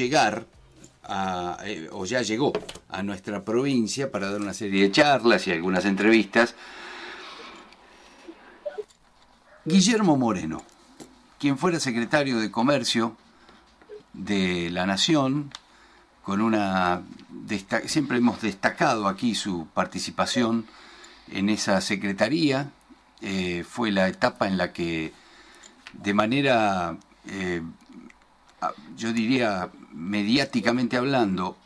llegar a, eh, o ya llegó a nuestra provincia para dar una serie de charlas y algunas entrevistas. Guillermo Moreno, quien fuera secretario de Comercio de la Nación, con una siempre hemos destacado aquí su participación en esa secretaría. Eh, fue la etapa en la que de manera, eh, yo diría, mediáticamente hablando,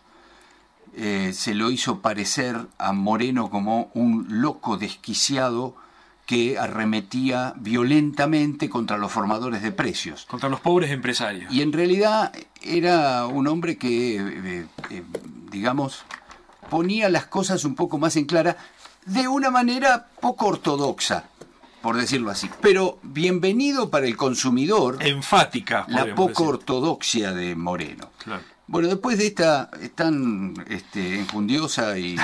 eh, se lo hizo parecer a Moreno como un loco desquiciado que arremetía violentamente contra los formadores de precios. Contra los pobres empresarios. Y en realidad era un hombre que, eh, eh, digamos, ponía las cosas un poco más en clara de una manera poco ortodoxa, por decirlo así. Pero bienvenido para el consumidor. Enfática. La poco ortodoxia de Moreno. Bueno, después de esta tan este, enjundiosa y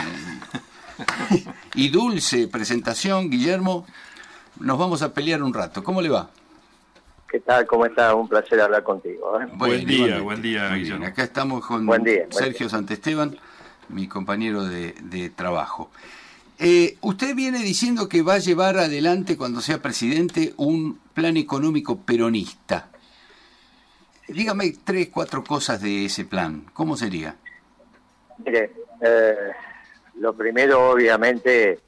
y dulce presentación, Guillermo, nos vamos a pelear un rato. ¿Cómo le va? ¿Qué tal? ¿Cómo está? Un placer hablar contigo. ¿eh? Buen, día, buen día, Guillermo. Acá estamos con Sergio Santesteban, mi compañero de, trabajo. Eh, usted viene diciendo que va a llevar adelante, cuando sea presidente, un plan económico peronista. Dígame tres, cuatro cosas de ese plan. ¿Cómo sería? Mire, eh, lo primero, obviamente,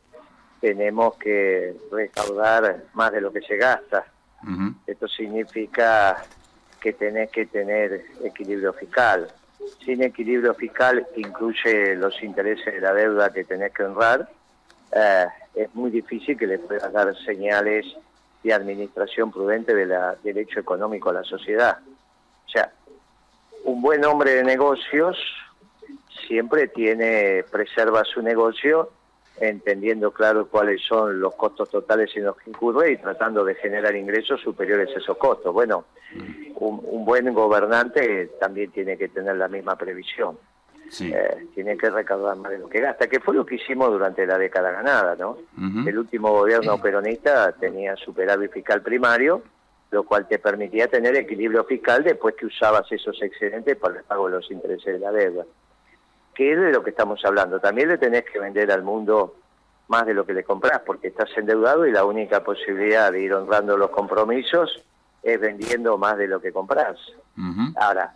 tenemos que recaudar más de lo que se gasta. Esto significa que tenés que tener equilibrio fiscal. Sin equilibrio fiscal, incluye los intereses de la deuda que tenés que honrar, eh, es muy difícil que le puedas dar señales de administración prudente de la, del hecho económico a la sociedad. O sea, un buen hombre de negocios siempre tiene, preserva su negocio entendiendo claro cuáles son los costos totales en los que incurre y tratando de generar ingresos superiores a esos costos. Bueno, un, buen gobernante también tiene que tener la misma previsión. Eh, tiene que recaudar más de lo que gasta, que fue lo que hicimos durante la década ganada, ¿no? El último gobierno peronista tenía superávit fiscal primario, lo cual te permitía tener equilibrio fiscal después que usabas esos excedentes para el pago de los intereses de la deuda que es de lo que estamos hablando. También le tenés que vender al mundo más de lo que le compras, porque estás endeudado y la única posibilidad de ir honrando los compromisos es vendiendo más de lo que compras. Ahora,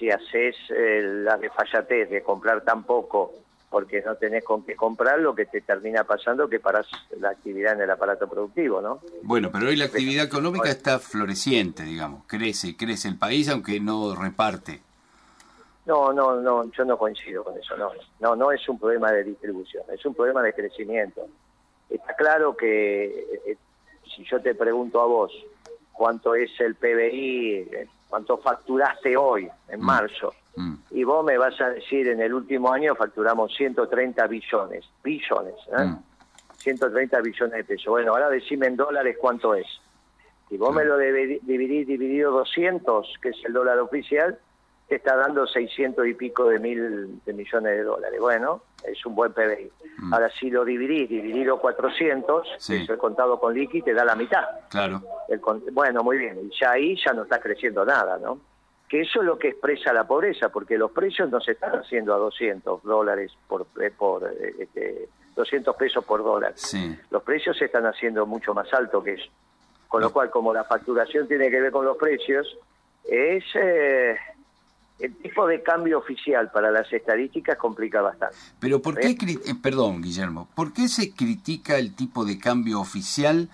si haces eh, la desfallatez de comprar tan poco porque no tenés con qué comprar, lo que te termina pasando es que paras la actividad en el aparato productivo, ¿no? Bueno, pero hoy la actividad económica está floreciente, digamos, crece, crece el país aunque no reparte. No, no, no, yo no coincido con eso, no. No, no es un problema de distribución, es un problema de crecimiento. Está claro que eh, si yo te pregunto a vos cuánto es el PBI, cuánto facturaste hoy, en mm. marzo, mm. y vos me vas a decir en el último año facturamos 130 billones, billones, ¿eh? 130 mm. billones de pesos. Bueno, ahora decime en dólares cuánto es. Si vos me lo dividís dividido 200, que es el dólar oficial, te está dando 600 y pico de mil de millones de dólares. Bueno, es un buen PBI. Mm. Ahora, si lo dividís, dividido 400, eso he contado con liqui, te da la mitad. Claro. bueno, muy bien. Y ya ahí ya no está creciendo nada, ¿no? Que eso es lo que expresa la pobreza, porque los precios no se están haciendo a 200 dólares por, eh, por eh, este, 200 pesos por dólar. Los precios se están haciendo mucho más alto que eso. Con lo cual, como la facturación tiene que ver con los precios, es... Eh, el tipo de cambio oficial para las estadísticas complica bastante. Pero ¿por qué, eh, perdón Guillermo, ¿por qué se critica el tipo de cambio oficial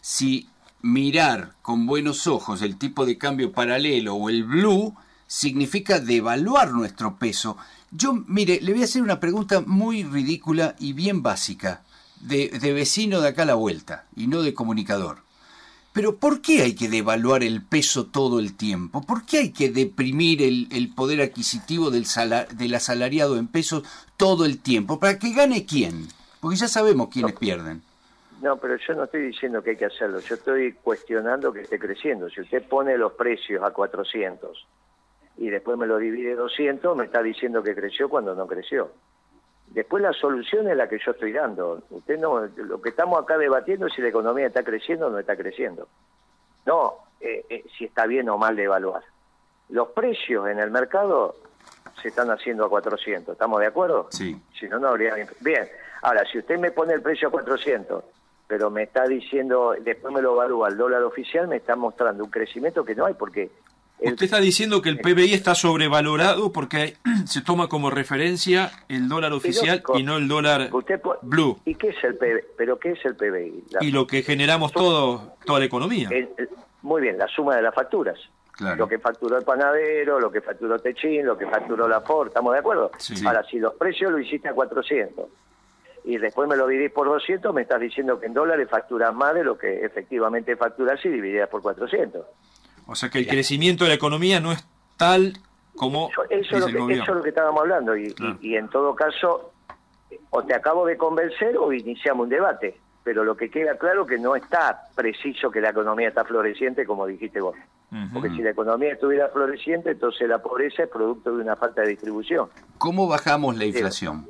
si mirar con buenos ojos el tipo de cambio paralelo o el blue significa devaluar nuestro peso? Yo, mire, le voy a hacer una pregunta muy ridícula y bien básica, de, de vecino de acá a la vuelta y no de comunicador. Pero ¿por qué hay que devaluar el peso todo el tiempo? ¿Por qué hay que deprimir el, poder adquisitivo del, del asalariado en pesos todo el tiempo? ¿Para que gane quién? Porque ya sabemos quiénes pierden. No, pero yo no estoy diciendo que hay que hacerlo. Yo estoy cuestionando que esté creciendo. Si usted pone los precios a 400 y después me lo divide 200, me está diciendo que creció cuando no creció. Después la solución es la que yo estoy dando. Usted no, lo que estamos acá debatiendo es si la economía está creciendo o no está creciendo. No, eh, eh, si está bien o mal de evaluar. los precios en el mercado se están haciendo a 400, ¿estamos de acuerdo? Sí. Si no, no habría... Bien, ahora, si usted me pone el precio a 400, pero me está diciendo, después me lo evalúa el dólar oficial, me está mostrando un crecimiento que no hay, porque... Usted está diciendo que el PBI está sobrevalorado porque se toma como referencia el dólar oficial y no el dólar blue. ¿Y qué es el PBI? ¿Pero qué es el PBI? y lo que generamos todo, toda la economía. muy bien, la suma de las facturas. Lo que facturó el panadero, lo que facturó Techín, lo que facturó la Ford, ¿estamos de acuerdo? Ahora, si los precios lo hiciste a 400 y después me lo dividís por 200, me estás diciendo que en dólares facturas más de lo que efectivamente facturas si divididas por 400. O sea que el crecimiento de la economía no es tal como eso, es lo que, eso es lo que estábamos hablando y, y en todo caso o te acabo de convencer o iniciamos un debate pero lo que queda claro que no está preciso que la economía está floreciente, como dijiste vos. Porque si la economía estuviera floreciente, entonces la pobreza es producto de una falta de distribución. ¿Cómo bajamos la inflación?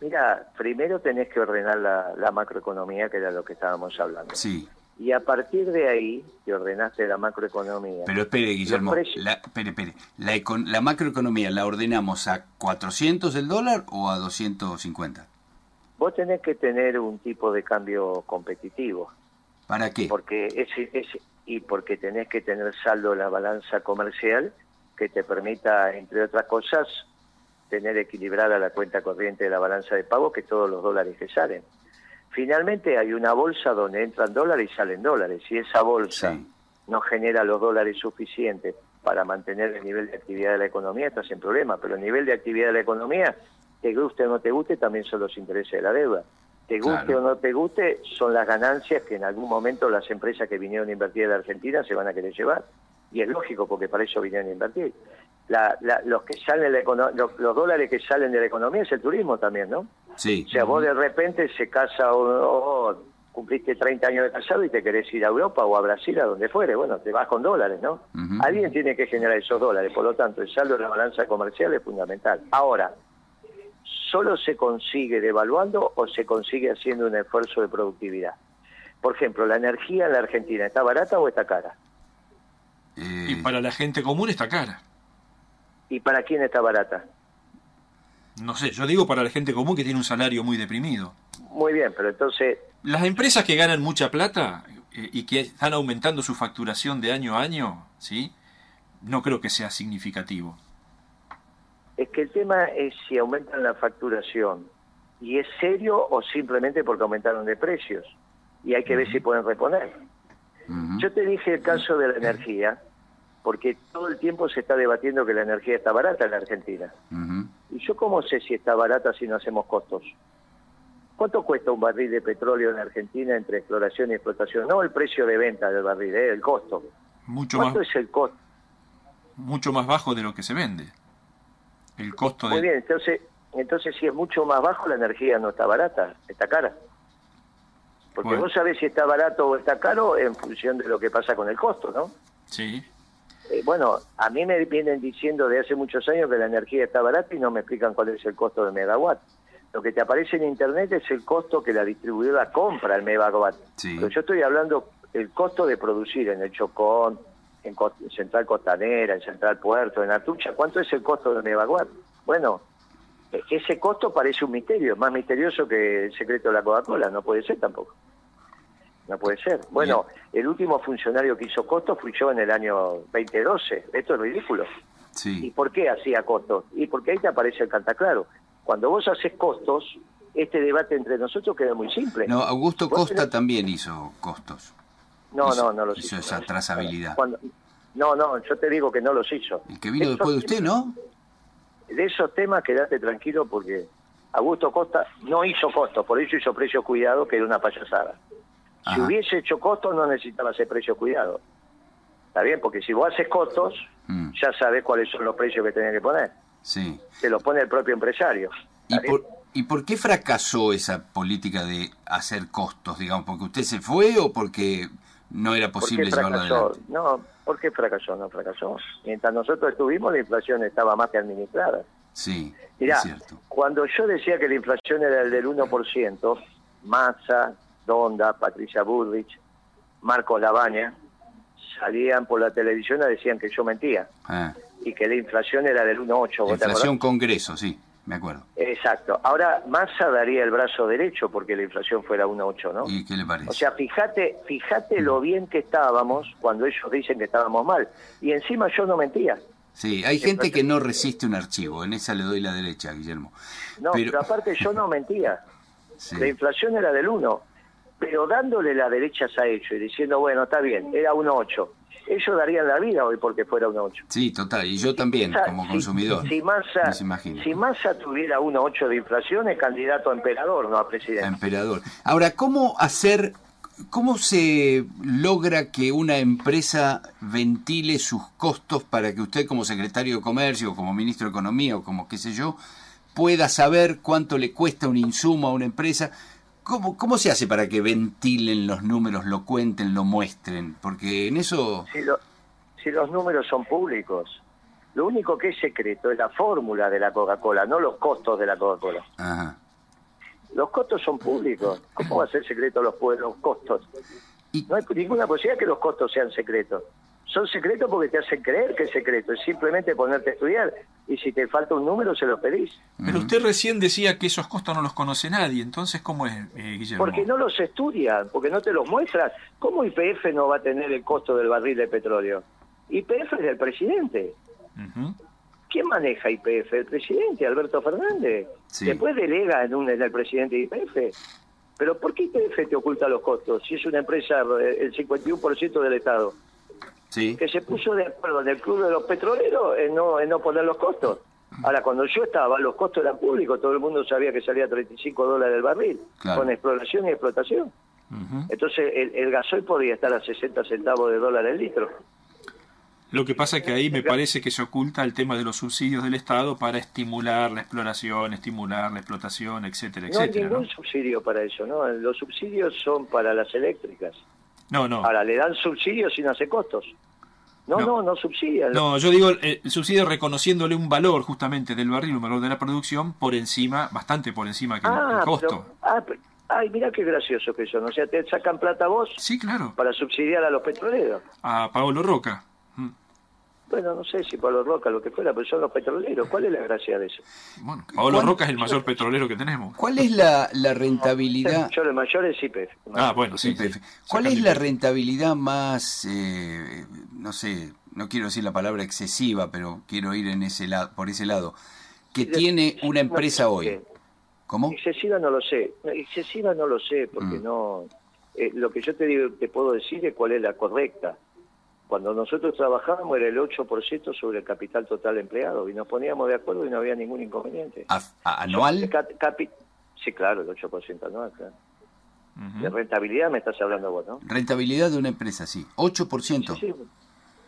Mira, primero tenés que ordenar la, macroeconomía, que era lo que estábamos hablando. Sí. Y a partir de ahí, que ordenaste la macroeconomía... Pero espere, Guillermo, la, espere, espere. La, la macroeconomía, ¿la ordenamos a 400 el dólar o a 250? vos tenés que tener un tipo de cambio competitivo. ¿Para qué? Porque es, es, y porque tenés que tener saldo en la balanza comercial que te permita, entre otras cosas, tener equilibrada la cuenta corriente de la balanza de pago que todos los dólares que salen. Finalmente hay una bolsa donde entran dólares y salen dólares. Si esa bolsa no genera los dólares suficientes para mantener el nivel de actividad de la economía, estás sin problema. Pero el nivel de actividad de la economía te guste o no te guste, también son los intereses de la deuda. Te guste o no te guste, son las ganancias que en algún momento las empresas que vinieron a invertir en Argentina se van a querer llevar. Y es lógico, porque para eso vinieron a invertir. los que salen los, dólares que salen de la economía es el turismo también, ¿no? Sí. O sea, vos de repente se casa o, cumpliste 30 años de casado y te querés ir a Europa o a Brasil, a donde fuere, bueno, te vas con dólares, ¿no? Alguien tiene que generar esos dólares, por lo tanto, el saldo de la balanza comercial es fundamental. Ahora, solo se consigue devaluando o se consigue haciendo un esfuerzo de productividad. Por ejemplo, ¿la energía en la Argentina está barata o está cara? Y para la gente común está cara. ¿Y para quién está barata? No sé, yo digo para la gente común que tiene un salario muy deprimido. Muy bien, pero entonces... Las empresas que ganan mucha plata eh, y que están aumentando su facturación de año a año, ¿sí? No creo que sea significativo. Es que el tema es si aumentan la facturación y es serio o simplemente porque aumentaron de precios y hay que ver si pueden reponer. Yo te dije el caso de la energía, porque todo el tiempo se está debatiendo que la energía está barata en la Argentina. ¿Y yo cómo sé si está barata si no hacemos costos? ¿Cuánto cuesta un barril de petróleo en Argentina entre exploración y explotación? No el precio de venta del barril, ¿eh? el costo. Mucho ¿Cuánto es el costo? Mucho más bajo de lo que se vende. El costo Muy bien, entonces, entonces si es mucho más bajo, la energía no está barata, está cara. Porque vos sabés si está barato o está caro en función de lo que pasa con el costo, ¿no? Sí. Eh, bueno, a mí me vienen diciendo de hace muchos años que la energía está barata y no me explican cuál es el costo de megawatt. Lo que te aparece en internet es el costo que la distribuidora compra el megawatt. Pero yo estoy hablando del costo de producir en el Chocón, en, Central Costanera, en Central Puerto, en Atucha, ¿cuánto es el costo de Nevaguar? Bueno, e, ese costo parece un misterio, más misterioso que el secreto de la Coca-Cola, no puede ser tampoco. No puede ser. Bueno, el último funcionario que hizo costo fui yo en el año 2012. Esto es ridículo. Sí. ¿Y por qué hacía costos? Y porque ahí te aparece el cantaclaro. Cuando vos haces costos, este debate entre nosotros queda muy simple. No, Augusto Costa también hizo costos. No, no, no los hizo. Hizo esa trazabilidad. no, no, yo te digo que no los hizo. El que vino después de usted, ¿no? De esos temas quedate tranquilo porque Augusto Costa no hizo costos, por eso hizo precio cuidado, que era una payasada. Si hubiese hecho costos no necesitaba hacer precio cuidado. ¿Está bien? Porque si vos haces costos, mm. ya sabes cuáles son los precios que tenés que poner. Sí. Te los pone el propio empresario. ¿Y por, ¿Y por qué fracasó esa política de hacer costos, digamos? ¿Porque usted se fue o porque no era posible llevarlo adelante. No, ¿por qué fracasó? No fracasó. Mientras nosotros estuvimos, la inflación estaba más que administrada. Sí, Mirá, es cierto. cuando yo decía que la inflación era el del 1%, Massa, Donda, Patricia Bullrich, Marcos Labaña, salían por la televisión y decían que yo mentía. Ah. Y que la inflación era del 1,8. Inflación Congreso, sí, me acuerdo. Exacto. Ahora Massa daría el brazo derecho porque la inflación fuera 1,8, ¿no? ¿Y qué le parece? O sea, fíjate, fíjate lo bien que estábamos cuando ellos dicen que estábamos mal. Y encima yo no mentía. Sí, hay gente que no resiste un archivo, en esa le doy la derecha, Guillermo. No, pero, aparte yo no mentía. La inflación era del 1, pero dándole la derecha a hecho y diciendo, bueno, está bien, era 1,8. Ellos darían la vida hoy porque fuera 1,8. Sí, total, y yo también, como consumidor. Si, Massa, si Massa tuviera 1,8 de inflación, es candidato a emperador, no a presidente. A emperador. Ahora, ¿cómo hacer ¿Cómo se logra que una empresa ventile sus costos para que usted como secretario de Comercio, como ministro de Economía o como qué sé yo, pueda saber cuánto le cuesta un insumo a una empresa? ¿Cómo, ¿Cómo se hace para que ventilen los números, lo cuenten, lo muestren? Porque en eso... Si, si los números son públicos, lo único que es secreto es la fórmula de la Coca-Cola, no los costos de la Coca-Cola. Ajá. Los costos son públicos. ¿Cómo va a ser secreto los, los costos? No hay ninguna posibilidad que los costos sean secretos. Son secretos porque te hacen creer que es secreto. Es simplemente ponerte a estudiar. Y si te falta un número, se lo pedís. Pero usted recién decía que esos costos no los conoce nadie. Entonces, ¿cómo es, eh, Guillermo? Porque no los estudian, porque no te los muestras. ¿Cómo IPF no va a tener el costo del barril de petróleo? IPF es del presidente. ¿Quién maneja IPF? El presidente, Alberto Fernández. Después delega en, un, en el presidente de IPF. Pero ¿por qué IPF te oculta los costos si es una empresa, eh, el 51% del Estado? Sí. Que se puso de acuerdo en el club de los petroleros en no, en no poner los costos. Ahora, cuando yo estaba, los costos eran públicos, todo el mundo sabía que salía 35 dólares el barril, con exploración y explotación. Entonces, el, el gasoil podía estar a 60 centavos de dólar el litro. Lo que pasa es que ahí me parece que se oculta el tema de los subsidios del Estado para estimular la exploración, estimular la explotación, etcétera, etcétera. No hay ningún subsidio para eso, ¿no? Los subsidios son para las eléctricas. No, no. Ahora, le dan subsidios sin hacer costos. No, no, no, subsidian. No, yo digo eh, el subsidio reconociéndole un valor justamente del barril, un valor de la producción por encima, bastante por encima que el ah, costo. ah, ay, mira qué gracioso que son. O sea, te sacan plata vos sí, claro. para subsidiar a los petroleros. A Paolo Roca. Bueno, no sé si Pablo Roca, lo que fuera, pero son los petroleros. ¿Cuál es la gracia de eso? Bueno, Pablo Roca es el mayor petrolero que tenemos. ¿Cuál es la, la rentabilidad? Yo el mayor es IPF. Ah, bueno, sí. ¿Cuál es la rentabilidad más, eh, no sé, no quiero decir la palabra excesiva, pero quiero ir en ese lado, por ese lado, que tiene una empresa hoy? ¿Cómo? Excesiva no lo sé. Excesiva no lo sé, porque mm. no... Eh, lo que yo te, digo, te puedo decir es cuál es la correcta. Cuando nosotros trabajábamos era el 8% sobre el capital total empleado y nos poníamos de acuerdo y no había ningún inconveniente. ¿Anual? sí, claro, el 8% anual, claro. De rentabilidad me estás hablando vos, ¿no? Rentabilidad de una empresa, sí. 8%. Sí, sí.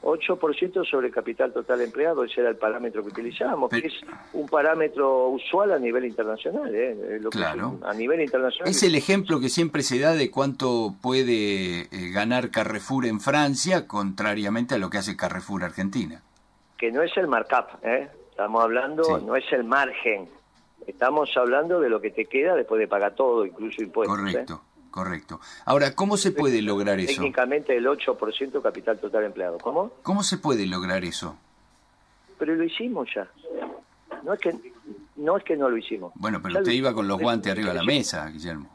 8% sobre el capital total empleado, ese era el parámetro que utilizábamos, que es un parámetro usual a nivel internacional. ¿eh? claro. a nivel internacional. Es el ejemplo que siempre se da de cuánto puede eh, ganar Carrefour en Francia, contrariamente a lo que hace Carrefour Argentina. Que no es el markup, ¿eh? estamos hablando, no es el margen, estamos hablando de lo que te queda después de pagar todo, incluso impuestos. ¿eh? Correcto. Correcto. Ahora, ¿cómo se puede lograr eso? Técnicamente el 8% capital total empleado. ¿Cómo? ¿Cómo se puede lograr eso? Pero lo hicimos ya. No es que no, es que no lo hicimos. Bueno, pero usted iba con los guantes arriba de la mesa, Guillermo.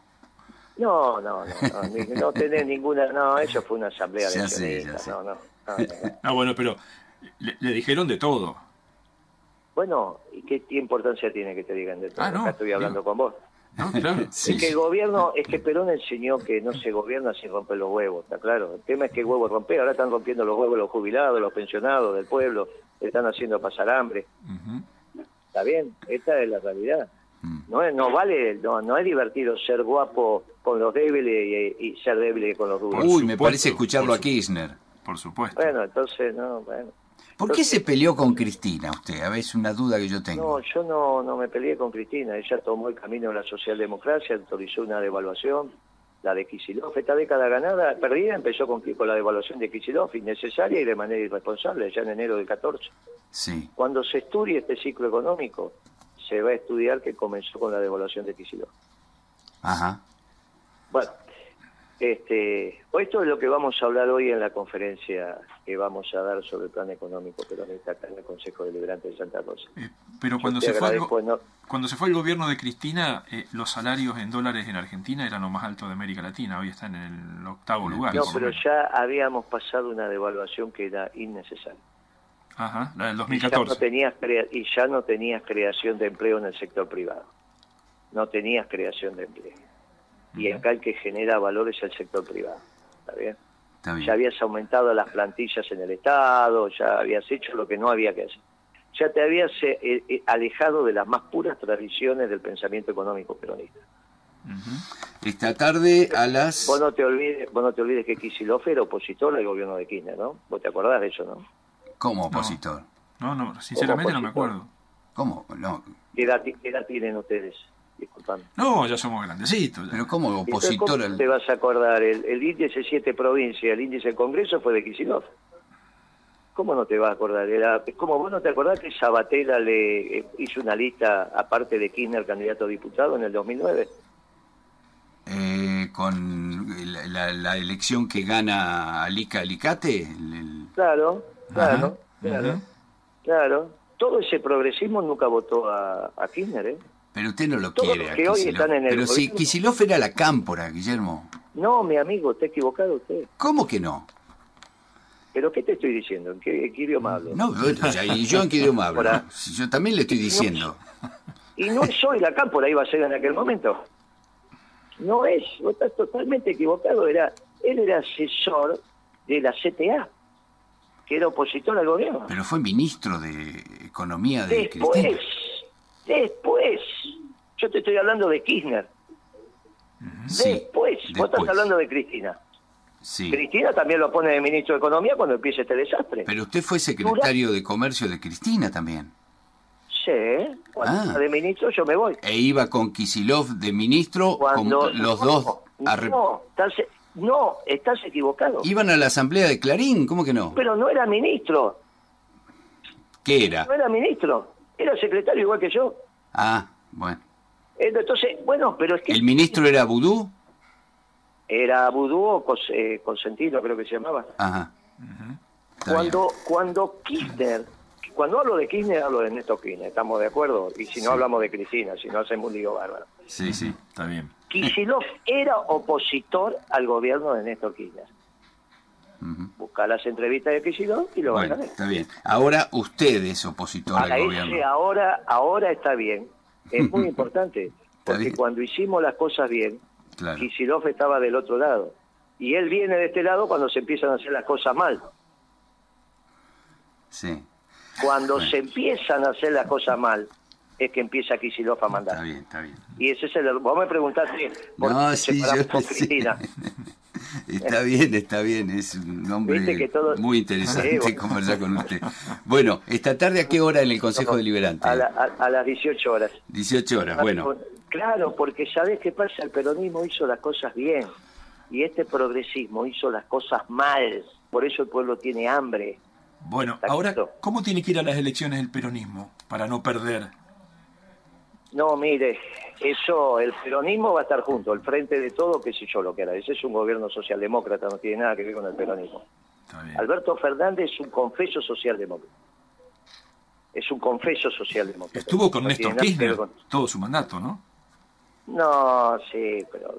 No, no, no, no, no tenés ninguna, no, eso fue una asamblea de accionistas, no, no, Ah, bueno, pero le, dijeron de todo. Bueno, ¿y qué, importancia tiene que te digan de todo? Ah, Acá estoy hablando con vos. Es que el gobierno, es que Perón enseñó que no se gobierna sin romper los huevos, está claro. El tema es que el huevo rompe, ahora están rompiendo los huevos los jubilados, los pensionados del pueblo, están haciendo pasar hambre. Está bien, esta es la realidad. Mm. No, no vale, no, no es divertido ser guapo con los débiles y, ser débil con los rubios. Uy, me parece escucharlo a Kirchner. Por supuesto. Bueno, entonces, no, bueno. ¿Por qué se peleó con Cristina usted? A ver, es una duda que yo tengo. No, yo no, no me peleé con Cristina. Ella tomó el camino de la socialdemocracia, autorizó una devaluación, la de Kisilov. Esta década ganada, perdida, empezó con, con la devaluación de Kisilov, innecesaria y de manera irresponsable, ya en enero del 14. Sí. Cuando se estudie este ciclo económico, se va a estudiar que comenzó con la devaluación de Kisilov. Ajá. Bueno, Este, esto es lo que vamos a hablar hoy en la conferencia que vamos a dar sobre el plan económico peronista acá en el Consejo Deliberante de Santa Rosa. Eh, pero cuando se, fue cuando se fue el gobierno de Cristina, eh, los salarios en dólares en Argentina eran lo más alto de América Latina, hoy están en el octavo lugar. No, pero ya habíamos pasado una devaluación que era innecesaria. Ajá, la del 2014. Y ya, no tenías y ya no tenías creación de empleo en el sector privado. No tenías creación de empleo y acá el que genera valor es el sector privado. ¿Está bien? Ya habías aumentado las plantillas en el Estado, ya habías hecho lo que no había que hacer. Ya te habías eh, eh, alejado de las más puras tradiciones del pensamiento económico peronista. Esta tarde a las... Vos no te olvides, vos no te olvides que Kicillof era opositor al gobierno de Kirchner, ¿no? Vos te acordás de eso, ¿no? ¿Cómo opositor? No, no, sinceramente no me acuerdo. ¿Cómo? No. ¿Qué edad tienen ustedes? No, ya somos grandecitos. Pero como opositor... ¿Cómo te vas a acordar? El, índice siete provincias, el índice del Congreso fue de Kicillof. ¿Cómo no te vas a acordar? Era, como vos no te acordás que Sabatella le eh, hizo una lista, aparte de Kirchner, candidato a diputado en el 2009. Eh, con la, elección que gana Alica Alicate. Claro, claro, claro, claro. Todo ese progresismo nunca votó a, a Kirchner, ¿eh? Pero usted no lo quiere. Pero si Kicillof era la cámpora, Guillermo. No, mi amigo, está equivocado usted. ¿Cómo que no? ¿Pero qué te estoy diciendo? ¿En qué, idioma hablo? No, ¿y yo en qué idioma hablo? yo también le estoy diciendo. Y no soy la cámpora, iba a ser en aquel momento. No es, vos estás totalmente equivocado. Era, él era asesor de la CTA, que era opositor al gobierno. Pero fue ministro de Economía de Después, Después, yo te estoy hablando de Kirchner. después, vos estás hablando de Cristina. Sí. Cristina también lo pone de ministro de Economía cuando empiece este desastre. Pero usted fue secretario de Comercio de Cristina también. Sí, cuando ah. de ministro yo me voy. E iba con Kisilov de ministro, cuando, los dos... No, estás, no, estás equivocado. Iban a la asamblea de Clarín, ¿cómo que no? Pero no era ministro. ¿Qué era? No era ministro. Era secretario igual que yo. Ah, bueno. Entonces, bueno, pero es que... ¿El ministro era Vudú? Era Vudú o eh, Consentino, creo que se llamaba. Ajá. Cuando, cuando Kirchner, cuando hablo de Kirchner, hablo de Néstor Kirchner, ¿estamos de acuerdo? Y si no hablamos de Cristina, si no hacemos un lío bárbaro. Sí, sí, está bien. Kicillof era opositor al gobierno de Néstor Kirchner. Busca las entrevistas de Kicillof y lo bueno, van a Está bien. Ahora usted es opositor al gobierno. ahora, ahora está bien. Es muy importante. Porque cuando hicimos las cosas bien, claro. estaba del otro lado. Y él viene de este lado cuando se empiezan a hacer las cosas mal. Sí. Cuando se empiezan a hacer las cosas mal, es que empieza Kicillof a mandar. Está bien, está bien. Y ese es el... Vos me preguntaste por no, sí, yo, Cristina. Está bien, está bien, es un hombre muy interesante conversar con usted. Bueno, esta tarde a qué hora en el Consejo Deliberante? A, a, las 18 horas. 18 horas, bueno. Claro, porque sabés qué pasa, el peronismo hizo las cosas bien y este progresismo hizo las cosas mal, por eso el pueblo tiene hambre. Bueno, ahora, ¿cómo tiene que ir a las elecciones el peronismo para no perder? No, mire, eso, el peronismo va a estar junto, el frente de todo, qué sé yo lo que. Ese es un gobierno socialdemócrata, no tiene nada que ver con el peronismo. Alberto Fernández es un confeso socialdemócrata. Es un confeso socialdemócrata. Estuvo con Néstor Kirchner todo su mandato, ¿no? No, sí, pero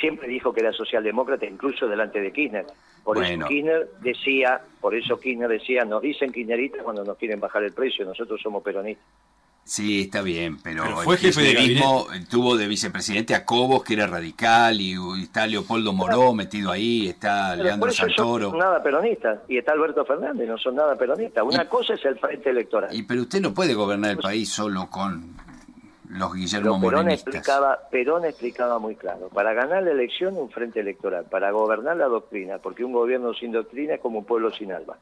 siempre dijo que era socialdemócrata, incluso delante de Kirchner. Por eso Kirchner decía, por eso Kirchner decía, nos dicen kirchneristas cuando nos quieren bajar el precio, nosotros somos peronistas. Sí, está bien, pero, fue el kirchnerismo tuvo de vicepresidente a Cobos, que era radical, y, está Leopoldo Moró metido ahí, está Leandro Santoro. No son nada peronista, y está Alberto Fernández, no son nada peronistas. Una cosa es el frente electoral. Y pero usted no puede gobernar el país solo con los Guillermo Perón explicaba, Perón explicaba muy claro, para ganar la elección un frente electoral, para gobernar la doctrina, porque un gobierno sin doctrina es como un pueblo sin alma.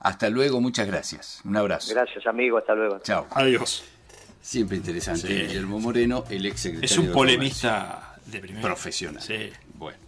Hasta luego, muchas gracias. Un abrazo. Gracias, amigo. Hasta luego. Chao. Adiós. Siempre interesante. Guillermo Moreno, el ex secretario. Es un polemista de, Profesional. Sí. Bueno.